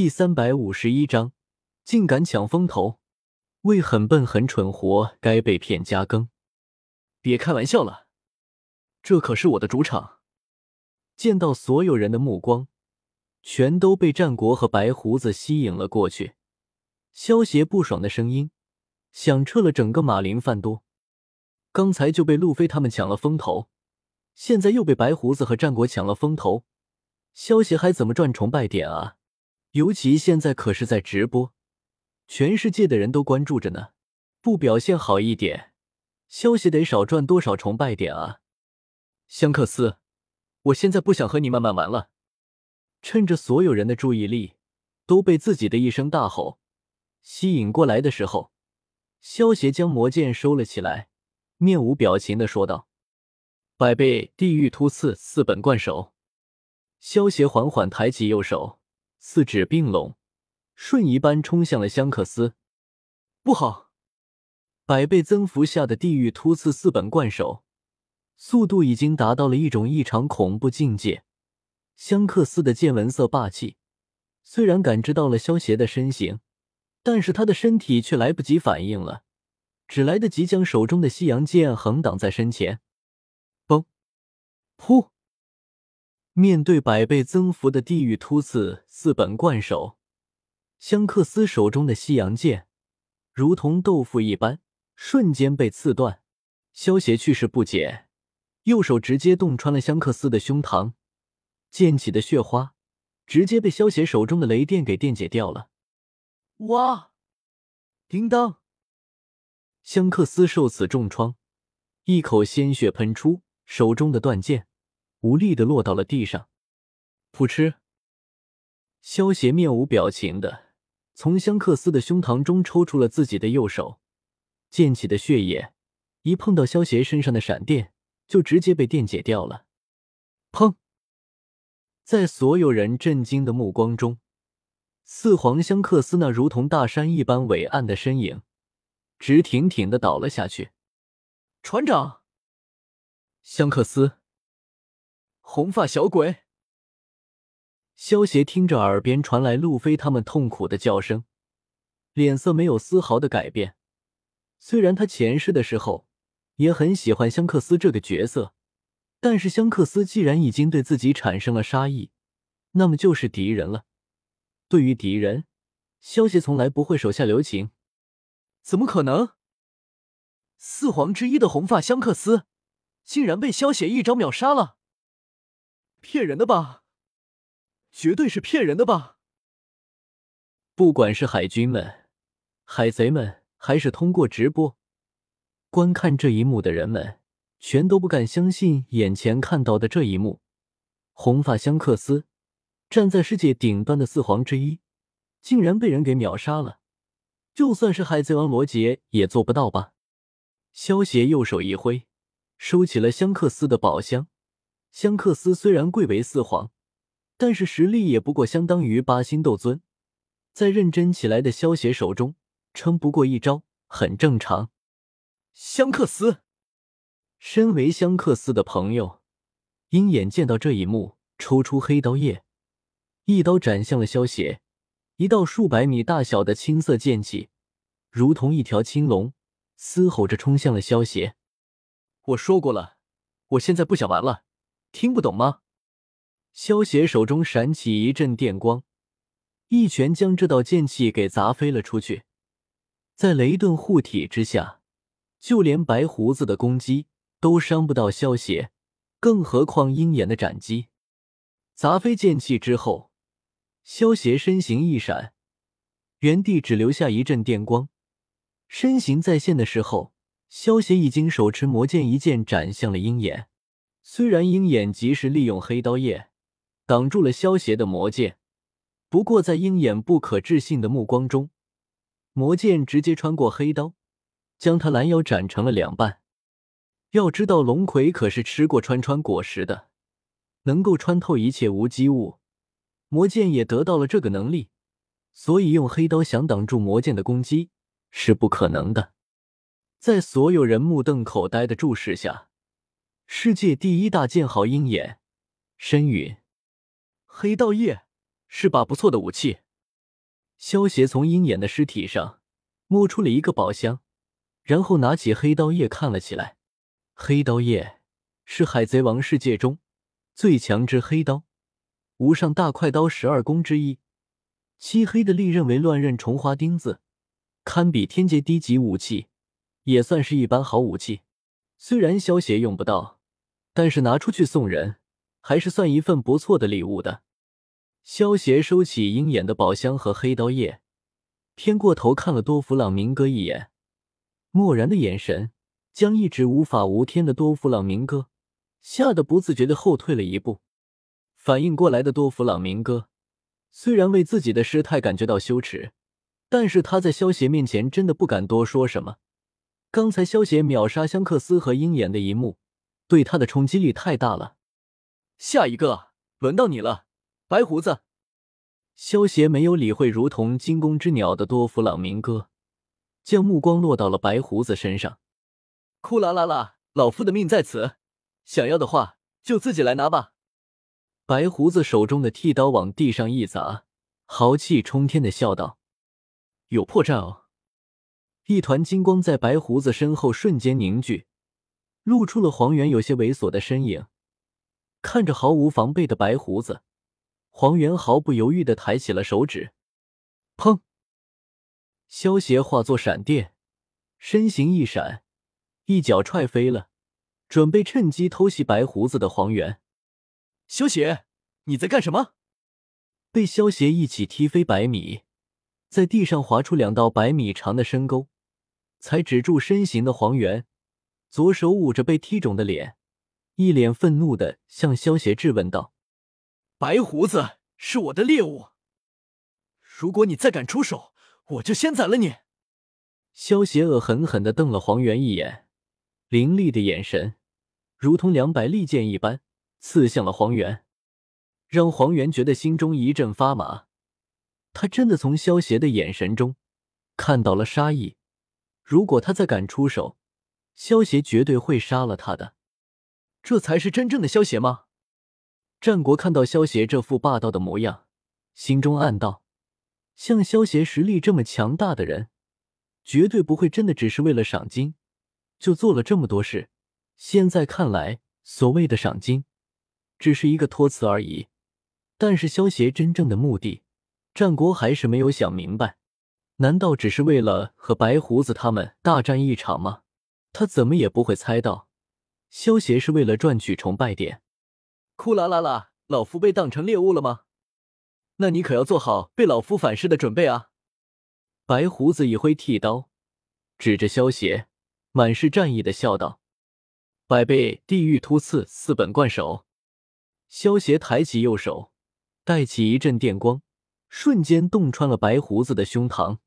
第三百五十一章，竟敢抢风头，为很笨很蠢活该被骗加更。别开玩笑了，这可是我的主场。见到所有人的目光全都被战国和白胡子吸引了过去，萧协不爽的声音响彻了整个马林饭多。刚才就被路飞他们抢了风头，现在又被白胡子和战国抢了风头，萧协还怎么赚崇拜点啊？尤其现在可是在直播，全世界的人都关注着呢，不表现好一点，消息得少赚多少崇拜点啊！香克斯，我现在不想和你慢慢玩了。趁着所有人的注意力都被自己的一声大吼吸引过来的时候，萧协将魔剑收了起来，面无表情的说道：“百倍地狱突刺四本贯手。”萧协缓缓抬起右手。四指并拢，瞬移般冲向了香克斯。不好！百倍增幅下的地狱突刺四本贯手，速度已经达到了一种异常恐怖境界。香克斯的剑纹色霸气，虽然感知到了萧邪的身形，但是他的身体却来不及反应了，只来得及将手中的西洋剑横挡在身前。嘣！噗！面对百倍增幅的地狱突刺四本贯手，香克斯手中的西洋剑如同豆腐一般，瞬间被刺断。萧邪去势不减，右手直接洞穿了香克斯的胸膛，溅起的血花直接被萧邪手中的雷电给电解掉了。哇！叮当！香克斯受此重创，一口鲜血喷出，手中的断剑。无力的落到了地上，噗嗤。萧邪面无表情的从香克斯的胸膛中抽出了自己的右手，溅起的血液一碰到萧邪身上的闪电，就直接被电解掉了。砰！在所有人震惊的目光中，四皇香克斯那如同大山一般伟岸的身影，直挺挺的倒了下去。船长，香克斯。红发小鬼，萧协听着耳边传来路飞他们痛苦的叫声，脸色没有丝毫的改变。虽然他前世的时候也很喜欢香克斯这个角色，但是香克斯既然已经对自己产生了杀意，那么就是敌人了。对于敌人，萧协从来不会手下留情。怎么可能？四皇之一的红发香克斯，竟然被萧协一招秒杀了！骗人的吧，绝对是骗人的吧！不管是海军们、海贼们，还是通过直播观看这一幕的人们，全都不敢相信眼前看到的这一幕：红发香克斯站在世界顶端的四皇之一，竟然被人给秒杀了。就算是海贼王罗杰也做不到吧？萧协右手一挥，收起了香克斯的宝箱。香克斯虽然贵为四皇，但是实力也不过相当于八星斗尊，在认真起来的萧协手中，撑不过一招很正常。香克斯，身为香克斯的朋友，鹰眼见到这一幕，抽出黑刀叶，一刀斩向了萧协。一道数百米大小的青色剑气，如同一条青龙，嘶吼着冲向了萧协。我说过了，我现在不想玩了。听不懂吗？萧协手中闪起一阵电光，一拳将这道剑气给砸飞了出去。在雷遁护体之下，就连白胡子的攻击都伤不到萧协，更何况鹰眼的斩击。砸飞剑气之后，萧协身形一闪，原地只留下一阵电光。身形再现的时候，萧协已经手持魔剑一剑斩向了鹰眼。虽然鹰眼及时利用黑刀叶挡住了萧邪的魔剑，不过在鹰眼不可置信的目光中，魔剑直接穿过黑刀，将他拦腰斩成了两半。要知道，龙葵可是吃过穿穿果实的，能够穿透一切无机物，魔剑也得到了这个能力，所以用黑刀想挡住魔剑的攻击是不可能的。在所有人目瞪口呆的注视下。世界第一大剑豪鹰眼，申允，黑道叶是把不错的武器，萧协从鹰眼的尸体上摸出了一个宝箱，然后拿起黑刀叶看了起来。黑刀叶是海贼王世界中最强之黑刀，无上大快刀十二宫之一。漆黑的利刃为乱刃重花钉子，堪比天阶低级武器，也算是一般好武器。虽然萧协用不到，但是拿出去送人，还是算一份不错的礼物的。萧协收起鹰眼的宝箱和黑刀叶，偏过头看了多弗朗明哥一眼，漠然的眼神将一直无法无天的多弗朗明哥吓得不自觉的后退了一步。反应过来的多弗朗明哥。虽然为自己的失态感觉到羞耻，但是他在萧协面前真的不敢多说什么。刚才萧协秒杀香克斯和鹰眼的一幕，对他的冲击力太大了。下一个，轮到你了，白胡子。萧协没有理会如同惊弓之鸟的多弗朗明哥，将目光落到了白胡子身上。库啦啦啦，老夫的命在此，想要的话就自己来拿吧。白胡子手中的剃刀往地上一砸，豪气冲天的笑道：“有破绽哦！”一团金光在白胡子身后瞬间凝聚，露出了黄猿有些猥琐的身影。看着毫无防备的白胡子，黄猿毫不犹豫的抬起了手指，砰！萧协化作闪电，身形一闪，一脚踹飞了，准备趁机偷袭白胡子的黄猿。萧邪，你在干什么？被萧邪一起踢飞百米，在地上划出两道百米长的深沟，才止住身形的黄猿，左手捂着被踢肿的脸，一脸愤怒的向萧邪质问道：“白胡子是我的猎物，如果你再敢出手，我就先宰了你！”萧邪恶狠狠的瞪了黄猿一眼，凌厉的眼神如同两百利剑一般。刺向了黄猿，让黄猿觉得心中一阵发麻。他真的从萧邪的眼神中看到了杀意。如果他再敢出手，萧邪绝对会杀了他的。这才是真正的萧邪吗？战国看到萧邪这副霸道的模样，心中暗道：像萧邪实力这么强大的人，绝对不会真的只是为了赏金就做了这么多事。现在看来，所谓的赏金。只是一个托词而已，但是萧协真正的目的，战国还是没有想明白。难道只是为了和白胡子他们大战一场吗？他怎么也不会猜到，萧协是为了赚取崇拜点。库啦啦啦，老夫被当成猎物了吗？那你可要做好被老夫反噬的准备啊！白胡子一挥剃刀，指着萧协，满是战意的笑道：“百倍地狱突刺，四本贯手。”萧协抬起右手，带起一阵电光，瞬间洞穿了白胡子的胸膛。